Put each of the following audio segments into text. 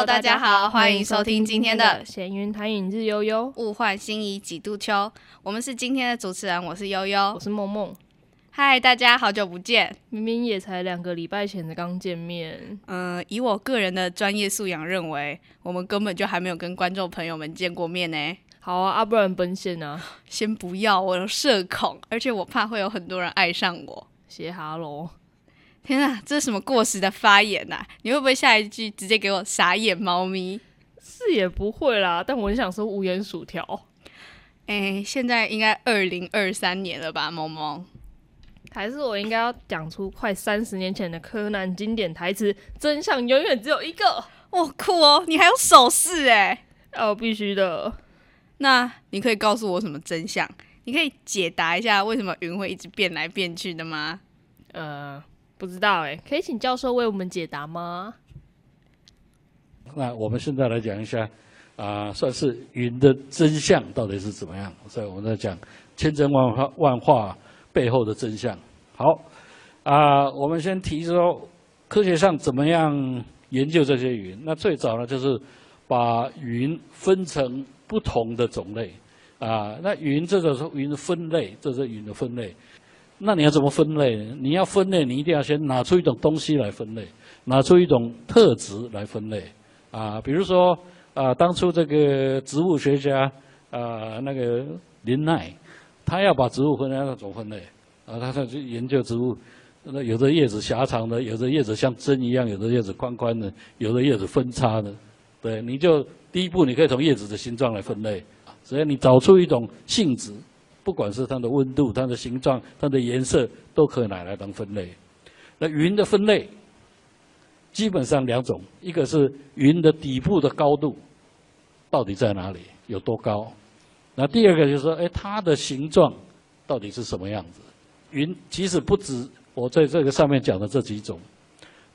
Hello，大家好，欢迎收听今天的闲云谈影日悠悠，物换星移几度秋。我们是今天的主持人，我是悠悠，我是梦梦。嗨，大家好久不见，明明也才两个礼拜前的刚见面。嗯，以我个人的专业素养认为，我们根本就还没有跟观众朋友们见过面呢。好啊，阿不然奔现啊，先不要，我有社恐，而且我怕会有很多人爱上我。写哈喽。天啊，这是什么过时的发言呐？你会不会下一句直接给我傻眼猫咪？是也不会啦，但我很想说无盐薯条。哎，现在应该二零二三年了吧，萌萌？还是我应该要讲出快三十年前的柯南经典台词：真相永远只有一个。哇，酷哦！你还有手势哎？哦，必须的。那你可以告诉我什么真相？你可以解答一下为什么云会一直变来变去的吗？呃。不知道哎，可以请教授为我们解答吗？那我们现在来讲一下，啊，算是云的真相到底是怎么样？所以我们在讲千真万化万化背后的真相。好，啊，我们先提说科学上怎么样研究这些云？那最早呢，就是把云分成不同的种类，啊，那云这个是云的分类，这是云的分类。那你要怎么分类？你要分类，你一定要先拿出一种东西来分类，拿出一种特质来分类。啊，比如说啊，当初这个植物学家啊，那个林奈，他要把植物分类，那怎么分类？啊，他他去研究植物，那有的叶子狭长的，有的叶子像针一样，有的叶子宽宽的，有的叶子分叉的。对，你就第一步，你可以从叶子的形状来分类。只要你找出一种性质。不管是它的温度、它的形状、它的颜色，都可以拿来当分类。那云的分类基本上两种，一个是云的底部的高度到底在哪里，有多高？那第二个就是说，哎，它的形状到底是什么样子？云其实不止我在这个上面讲的这几种，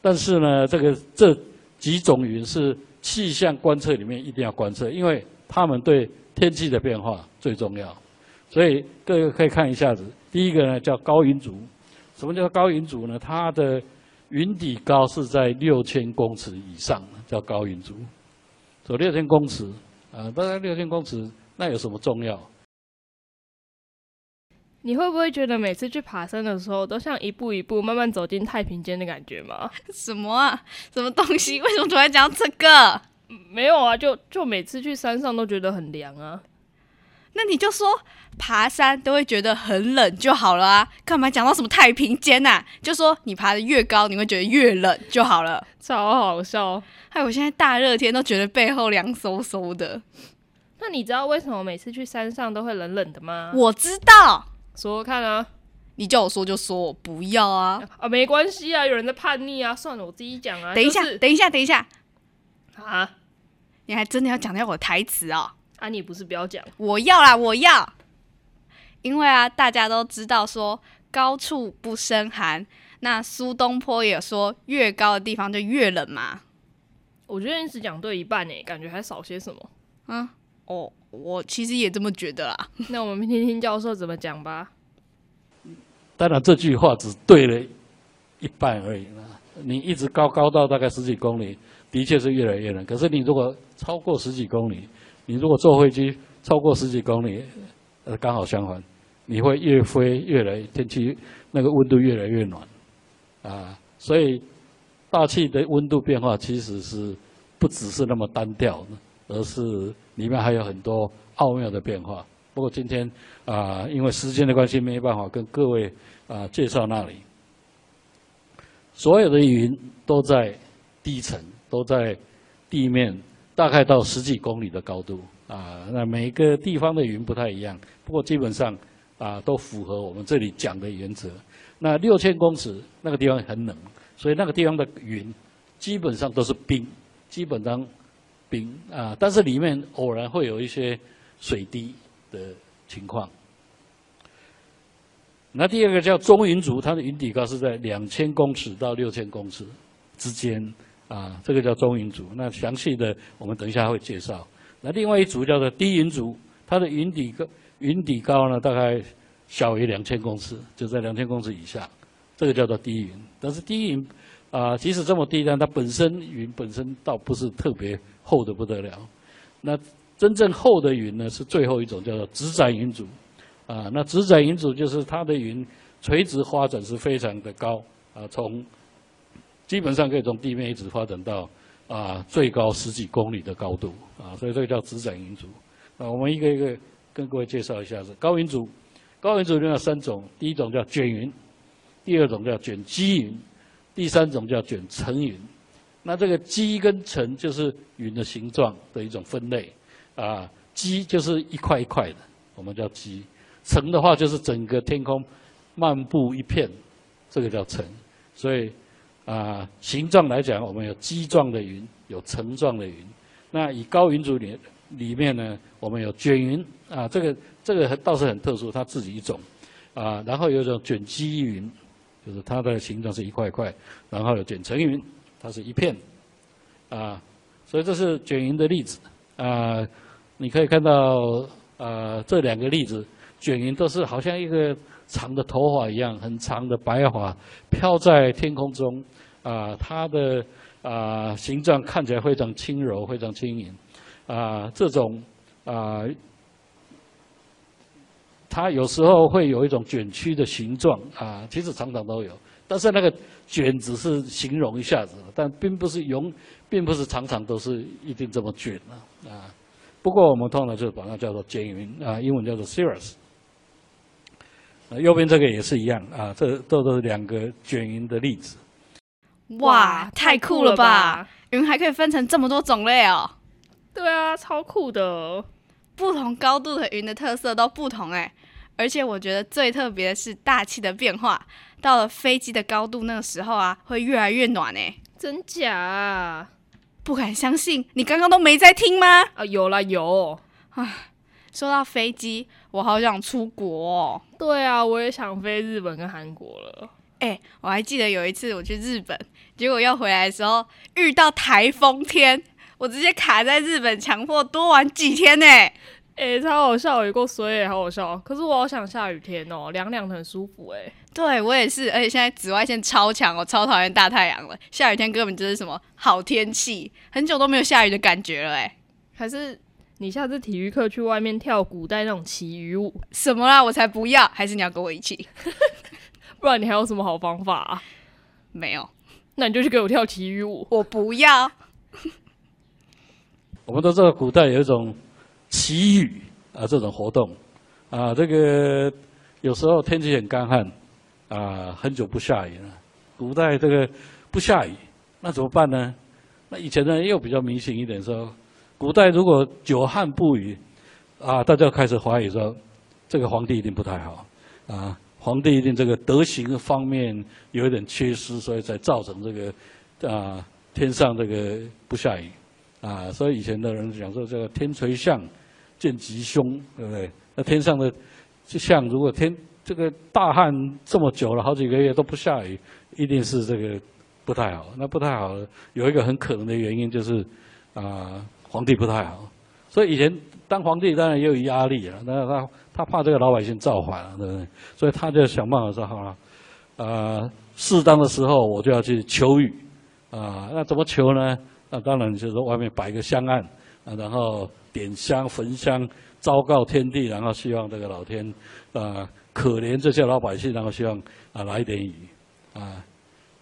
但是呢，这个这几种云是气象观测里面一定要观测，因为它们对天气的变化最重要。所以各位可以看一下子，第一个呢叫高云族，什么叫高云族呢？它的云底高是在六千公尺以上，叫高云族。走六千公尺，啊，大概六千公尺，那有什么重要？你会不会觉得每次去爬山的时候，都像一步一步慢慢走进太平间的感觉吗？什么啊？什么东西？为什么突然讲这个？没有啊，就就每次去山上都觉得很凉啊。那你就说爬山都会觉得很冷就好了啊，干嘛讲到什么太平间呐？就说你爬的越高，你会觉得越冷就好了，超好笑。害我现在大热天都觉得背后凉飕飕的。那你知道为什么每次去山上都会冷冷的吗？我知道，说说看啊。你叫我说就说，我不要啊。啊，没关系啊，有人在叛逆啊，算了，我自己讲啊。等一下，等一下，等一下。啊？你还真的要讲掉我的台词啊？啊，你不是不要讲，我要啦，我要，因为啊，大家都知道说高处不胜寒，那苏东坡也说越高的地方就越冷嘛。我觉得你只讲对一半诶，感觉还少些什么。嗯，哦，我其实也这么觉得啦。那我们听听教授怎么讲吧。当然，这句话只对了一半而已啦。你一直高高到大概十几公里，的确是越来越冷。可是你如果超过十几公里，你如果坐飞机超过十几公里，呃，刚好相反，你会越飞越来天气那个温度越来越暖，啊，所以大气的温度变化其实是不只是那么单调，而是里面还有很多奥妙的变化。不过今天啊，因为时间的关系，没办法跟各位啊介绍那里。所有的云都在低层，都在地面。大概到十几公里的高度啊，那每个地方的云不太一样，不过基本上啊都符合我们这里讲的原则。那六千公尺那个地方很冷，所以那个地方的云基本上都是冰，基本上冰啊，但是里面偶然会有一些水滴的情况。那第二个叫中云族，它的云底高是在两千公尺到六千公尺之间。啊，这个叫中云族。那详细的我们等一下会介绍。那另外一组叫做低云族，它的云底高，云底高呢大概小于两千公尺，就在两千公尺以下，这个叫做低云。但是低云，啊，即使这么低，但它本身云本身倒不是特别厚的不得了。那真正厚的云呢，是最后一种叫做直展云组。啊，那直展云组就是它的云垂直发展是非常的高啊，从基本上可以从地面一直发展到啊最高十几公里的高度啊，所以这个叫直展云组。啊，我们一个一个跟各位介绍一下，是高云组。高云组有三种，第一种叫卷云，第二种叫卷积云，第三种叫卷层云。那这个积跟层就是云的形状的一种分类啊，积就是一块一块的，我们叫积。层的话就是整个天空漫步一片，这个叫层。所以啊，形状来讲，我们有积状的云，有层状的云。那以高云组里里面呢，我们有卷云啊，这个这个倒是很特殊，它自己一种啊。然后有一种卷积云，就是它的形状是一块块。然后有卷层云，它是一片啊。所以这是卷云的例子啊。你可以看到啊，这两个例子。卷云都是好像一个长的头发一样，很长的白发飘在天空中，啊，它的啊形状看起来非常轻柔，非常轻盈，啊，这种啊，它有时候会有一种卷曲的形状，啊，其实常常都有，但是那个卷只是形容一下子，但并不是永，并不是常常都是一定这么卷啊，啊，不过我们通常就把它叫做卷云，啊，英文叫做 cirrus。右边这个也是一样啊，这都都是两个卷云的例子。哇，太酷了吧！云还可以分成这么多种类哦。对啊，超酷的。不同高度的云的特色都不同哎，而且我觉得最特别的是大气的变化。到了飞机的高度，那个时候啊，会越来越暖哎。真假？不敢相信，你刚刚都没在听吗？啊，有啦有。唉。说到飞机，我好想出国哦。对啊，我也想飞日本跟韩国了。哎，我还记得有一次我去日本，结果要回来的时候遇到台风天，我直接卡在日本，强迫多玩几天呢。哎，超好笑，有够衰，好好笑。可是我好想下雨天哦，凉凉的很舒服哎。对我也是，而且现在紫外线超强，我超讨厌大太阳了。下雨天根本就是什么好天气，很久都没有下雨的感觉了哎。还是。你下次体育课去外面跳古代那种奇雨舞什么啦？我才不要！还是你要跟我一起？不然你还有什么好方法啊？没有，那你就去给我跳奇雨舞。我不要。我们都知道古代有一种祈雨啊这种活动啊，这个有时候天气很干旱啊，很久不下雨了。古代这个不下雨，那怎么办呢？那以前呢又比较迷信一点说。古代如果久旱不雨，啊，大家开始怀疑说，这个皇帝一定不太好，啊，皇帝一定这个德行方面有一点缺失，所以才造成这个啊天上这个不下雨，啊，所以以前的人讲说这个天垂象见吉凶，对不对？那天上的就像如果天这个大旱这么久了，好几个月都不下雨，一定是这个不太好。那不太好，有一个很可能的原因就是啊。皇帝不太好，所以以前当皇帝当然也有压力啊。那他他怕这个老百姓造反了，对不对？所以他就想办法说：好了，呃，适当的时候我就要去求雨啊。那怎么求呢？那当然就是外面摆个香案啊，然后点香焚香，昭告天地，然后希望这个老天啊可怜这些老百姓，然后希望啊来点雨啊。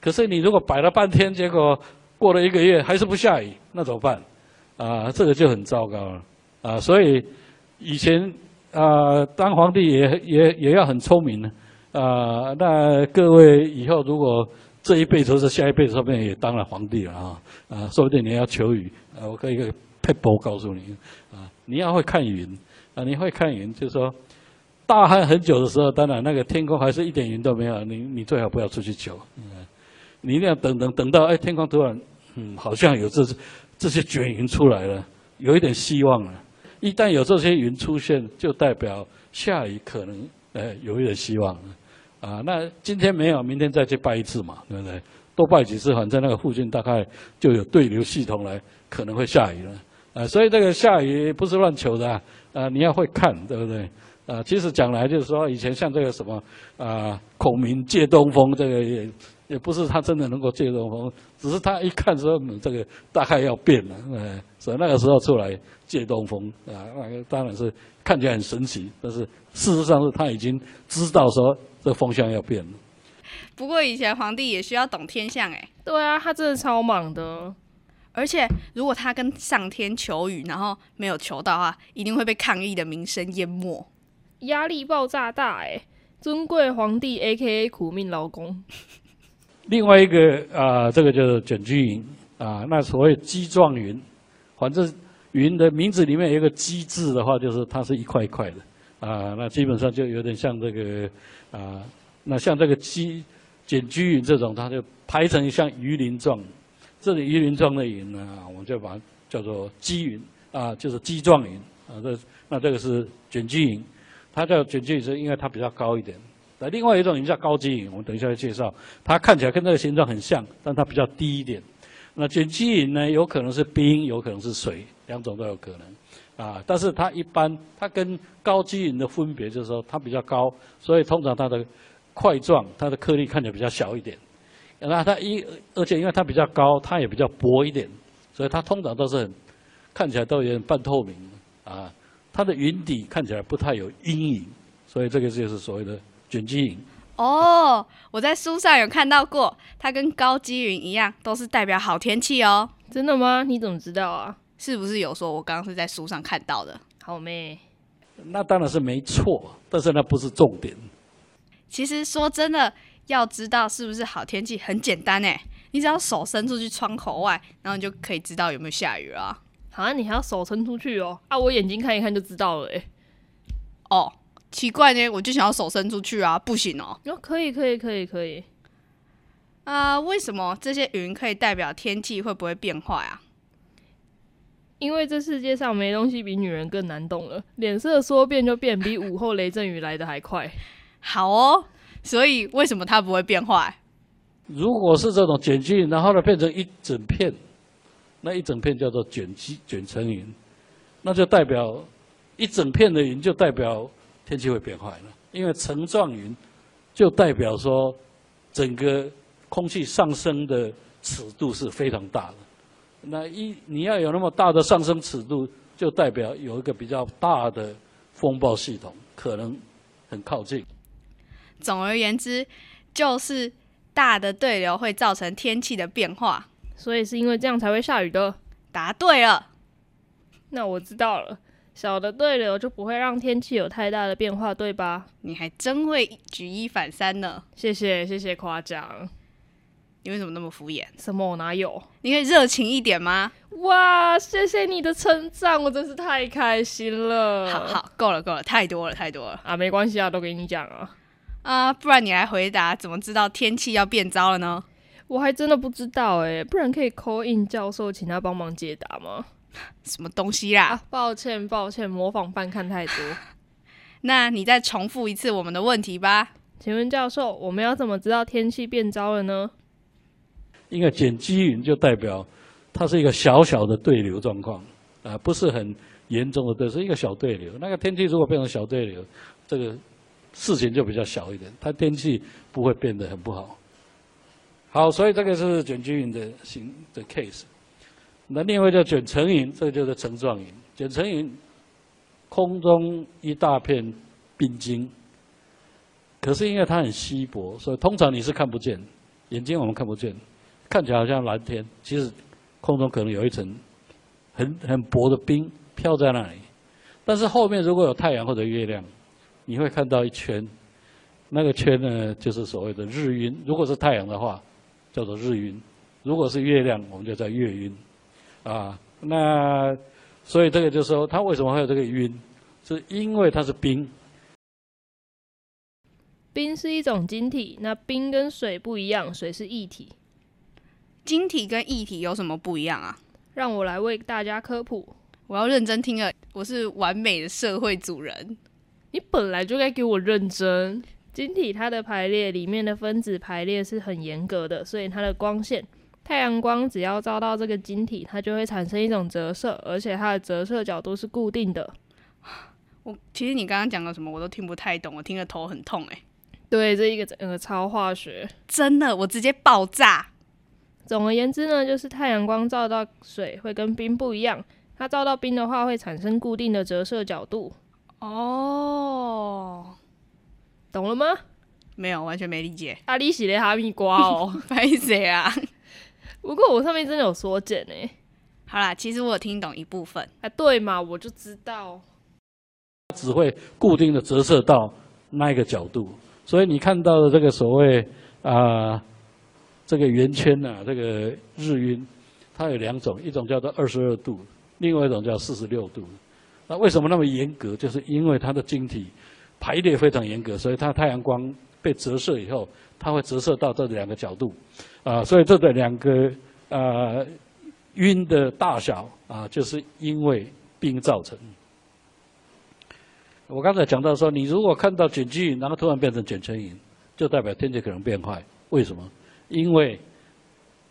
可是你如果摆了半天，结果过了一个月还是不下雨，那怎么办？啊，这个就很糟糕了，啊，所以以前啊，当皇帝也也也要很聪明呢，啊，那各位以后如果这一辈子或者下一辈子说不定也当了皇帝了啊，啊，说不定你要求雨，啊，我可以一个配博告诉你，啊，你要会看云，啊，你会看云，就是说大旱很久的时候，当然那个天空还是一点云都没有，你你最好不要出去求，嗯，你一定要等等等到哎天空突然嗯好像有这。这些卷云出来了，有一点希望了。一旦有这些云出现，就代表下雨可能，呃，有一点希望。啊，那今天没有，明天再去拜一次嘛，对不对？多拜几次，反正那个附近大概就有对流系统来，可能会下雨了。啊，所以这个下雨不是乱求的，啊，你要会看，对不对？啊，其实讲来就是说，以前像这个什么，啊，孔明借东风，这个也不是他真的能够借东风，只是他一看说嗯这个大概要变了，哎，所以那个时候出来借东风啊，那个当然是看起来很神奇，但是事实上是他已经知道说这个风向要变了。不过以前皇帝也需要懂天象哎，对啊，他真的超忙的。而且如果他跟上天求雨，然后没有求到啊，一定会被抗议的名声淹没。压力爆炸大哎、尊贵皇帝 A K A 苦命劳工，另外一个啊、这个就是卷积云啊，那所谓鸡状云，反正云的名字里面有一个“鸡”字的话，就是它是一块一块的啊，那基本上就有点像这个啊，那像这个鸡卷积云这种，它就排成像鱼鳞状，这里鱼鳞状的云呢，我们就把它叫做鸡云啊，就是鸡状云啊，这那这个是卷积云，它叫卷积云是因为它比较高一点。那另外一种云叫高积云，我们等一下会介绍，它看起来跟这个形状很像，但它比较低一点。那卷积云呢，有可能是冰，有可能是水，两种都有可能。啊，但是它一般，它跟高积云的分别就是说，它比较高，所以通常它的块状，它的颗粒看起来比较小一点。那它一，而且因为它比较高，它也比较薄一点，所以它通常都是很看起来都有点半透明啊。它的云底看起来不太有阴影，所以这个就是所谓的卷积云。哦，我在书上有看到过，它跟高积云一样，都是代表好天气哦。真的吗？你怎么知道啊？是不是有说？我刚刚是在书上看到的。好妹，那当然是没错，但是那不是重点。其实说真的，要知道是不是好天气很简单诶，你只要手伸出去窗口外，然后你就可以知道有没有下雨了啊。好像你还要手伸出去哦。啊，我眼睛看一看就知道了哎、哦，奇怪呢，我就想要手伸出去啊，不行哦。哦，可以可以可以可以。啊、为什么这些云可以代表天气会不会变化啊、因为这世界上没东西比女人更难懂了，脸色说变就变，比午后雷阵雨来的还快。好哦，所以为什么它不会变坏？如果是这种卷积云，然后呢变成一整片，那一整片叫做卷积卷层云，那就代表一整片的云就代表天气会变坏了，因为层状云就代表说整个空气上升的尺度是非常大的。那一你要有那么大的上升尺度，就代表有一个比较大的风暴系统可能很靠近。总而言之，就是大的对流会造成天气的变化。所以是因为这样才会下雨的。答对了，那我知道了，小的对流就不会让天气有太大的变化，对吧？你还真会举一反三呢。谢谢谢谢夸奖。你为什么那么敷衍？什么我哪有？你可以热情一点吗？哇，谢谢你的称赞，我真是太开心了。好好，够了够了，太多了太多了啊，没关系啊，都给你讲了。啊、不然你来回答，怎么知道天气要变糟了呢？我还真的不知道哎、不然可以 call in 教授，请他帮忙解答吗？什么东西啦？啊，抱歉抱歉，模仿犯看太多。那你再重复一次我们的问题吧。请问教授，我们要怎么知道天气变糟了呢？因为卷积云就代表它是一个小小的对流状况，啊，不是很严重的对，是一个小对流。那个天气如果变成小对流，这个事情就比较小一点，它天气不会变得很不好。好，所以这个是卷积云的形的 case。那另外叫卷层云，这个就是层状云。卷层云，空中一大片冰晶，可是因为它很稀薄，所以通常你是看不见，眼睛我们看不见。看起来好像蓝天，其实空中可能有一层很很薄的冰飘在那里。但是后面如果有太阳或者月亮，你会看到一圈，那个圈呢就是所谓的日晕。如果是太阳的话，叫做日晕；如果是月亮，我们就叫月晕。啊，那所以这个就是说，它为什么会有这个晕？是因为它是冰，冰是一种晶体，那冰跟水不一样，水是液体。晶体跟液体有什么不一样啊？让我来为大家科普。我要认真听了，我是完美的社会主人。你本来就该给我认真。晶体它的排列里面的分子排列是很严格的，所以它的光线，太阳光只要照到这个晶体，它就会产生一种折射，而且它的折射角度是固定的。我其实你刚刚讲的什么我都听不太懂，我听得头很痛哎、对，这一个整个超化学。真的，我直接爆炸。总而言之呢，就是太阳光照到水会跟冰不一样，它照到冰的话会产生固定的折射角度。哦，懂了吗？没有，完全没理解。阿里喜的哈密瓜哦，拍谁啊？不过我上面真的有缩减诶。好啦，其实我有听懂一部分。啊，对嘛，我就知道，只会固定的折射到那一个角度，所以你看到的这个所谓啊、这个圆圈呐、这个日晕，它有两种，一种叫做二十二度，另外一种叫四十六度。那为什么那么严格？就是因为它的晶体排列非常严格，所以它太阳光被折射以后，它会折射到这两个角度，啊、所以这个两个呃晕的大小啊，就是因为冰造成。我刚才讲到说，你如果看到卷积云，然后突然变成卷成云，就代表天气可能变坏。为什么？因为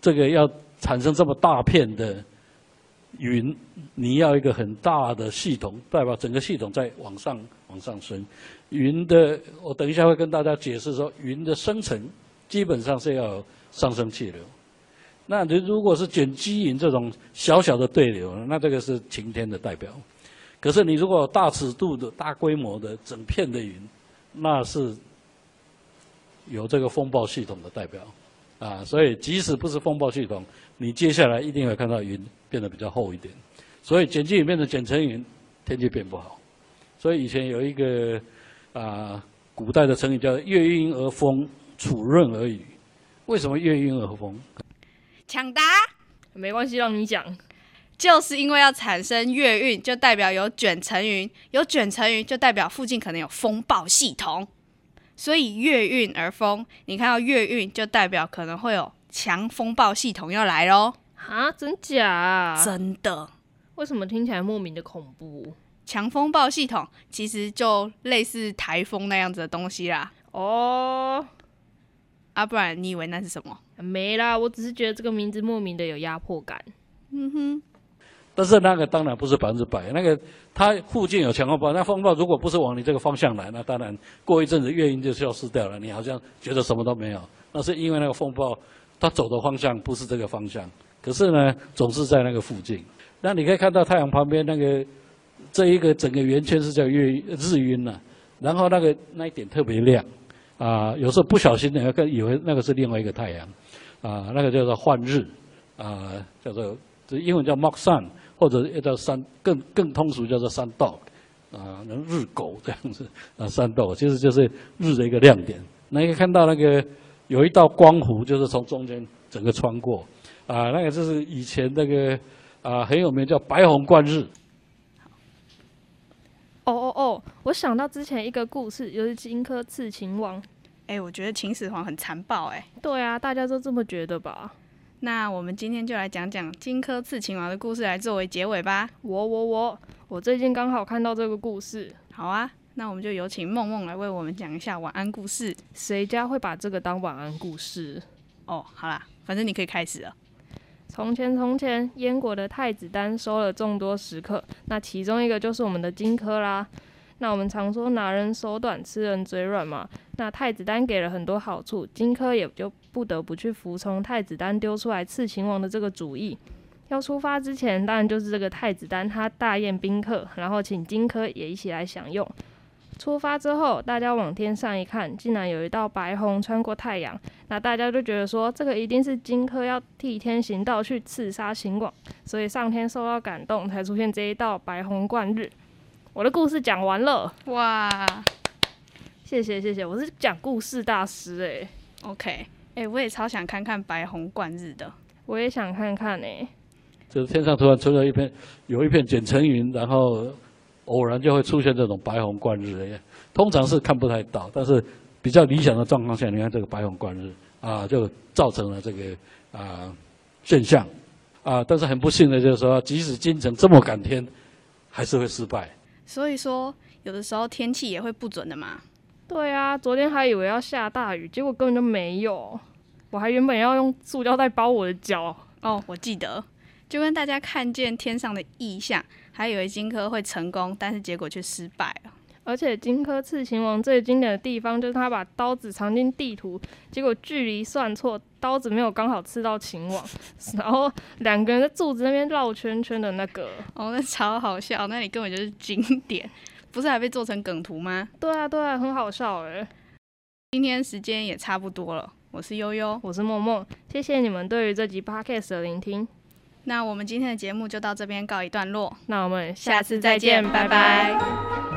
这个要产生这么大片的云，你要一个很大的系统，代表整个系统在往上往上升。云的，我等一下会跟大家解释说，云的生成基本上是要有上升气流。那你如果是卷积云这种小小的对流，那这个是晴天的代表。可是你如果大尺度的大规模的整片的云，那是有这个风暴系统的代表啊，所以即使不是风暴系统，你接下来一定会看到云变得比较厚一点。所以碱基云变成卷层云，天气变不好。所以以前有一个啊古代的成语叫“月晕而风，楚润而雨”。为什么月晕而风？抢答，没关系，让你讲。就是因为要产生月晕，就代表有卷层云，有卷层云就代表附近可能有风暴系统，所以月运而风。你看到月运，就代表可能会有强风暴系统要来喽。啊，真假、啊？真的，为什么听起来莫名的恐怖？强风暴系统其实就类似台风那样子的东西啦。哦，啊，不然你以为那是什么？没啦，我只是觉得这个名字莫名的有压迫感。但是那个当然不是百分之百，那个它附近有强风暴，那风暴如果不是往你这个方向来，那当然过一阵子月晕就消失掉了，你好像觉得什么都没有，那是因为那个风暴它走的方向不是这个方向，可是呢总是在那个附近。那你可以看到太阳旁边那个这一个整个圆圈是叫月日晕呐、然后那个那一点特别亮。啊、有时候不小心的个以为那个是另外一个太阳。啊、那个叫做幻日。啊、叫做这英文叫 mock sun。或者又叫三，更更通俗叫做山 dog，啊，日狗这样子啊，山 dog 其实就是日的一个亮点。那你可以看到那个有一道光弧，就是从中间整个穿过，啊，那个就是以前那个啊很有名叫白虹贯日，哦哦哦，我想到之前一个故事，就是荆轲刺秦王。哎、我觉得秦始皇很残暴哎、对啊，大家都这么觉得吧？那我们今天就来讲讲荆轲刺秦王的故事，来作为结尾吧。我我我，我最近刚好看到这个故事，好啊，那我们就有请梦梦来为我们讲一下晚安故事。谁家会把这个当晚安故事？哦，好啦，反正你可以开始了。从前从前，燕国的太子丹收了众多食客，那其中一个就是我们的荆轲啦。那我们常说拿人手短，吃人嘴软嘛。那太子丹给了很多好处，荆轲也就不得不去服从太子丹丢出来刺秦王的这个主意。要出发之前，当然就是这个太子丹他大宴宾客，然后请荆轲也一起来享用。出发之后，大家往天上一看，竟然有一道白虹穿过太阳。那大家就觉得说，这个一定是荆轲要替天行道，去刺杀秦王，所以上天受到感动，才出现这一道白虹贯日。我的故事讲完了，哇谢谢谢谢，我是讲故事大师诶、，OK，哎、我也超想看看白虹贯日的。我也想看看欸诶、就是天上突然出了一片有一片卷层云，然后偶然就会出现这种白虹贯日的，通常是看不太到，但是比较理想的状况下，你看这个白虹贯日啊，就造成了这个啊现象啊，但是很不幸的就是说，即使京城这么赶天，还是会失败。所以说，有的时候天气也会不准的嘛。对啊，昨天还以为要下大雨，结果根本就没有。我还原本要用塑胶袋包我的脚。哦，我记得，就跟大家看见天上的异象，还以为荆轲会成功，但是结果却失败了。而且荆轲刺秦王最经典的地方就是他把刀子藏进地图，结果距离算错，刀子没有刚好刺到秦王，然后两个人在柱子那边绕圈圈的那个。哦，那超好笑，那里根本就是经典，不是还被做成梗图吗？对啊，对啊，很好笑哎。今天时间也差不多了，我是悠悠，我是梦梦，谢谢你们对于这集 podcast 的聆听。那我们今天的节目就到这边告一段落，那我们下次再见，拜拜。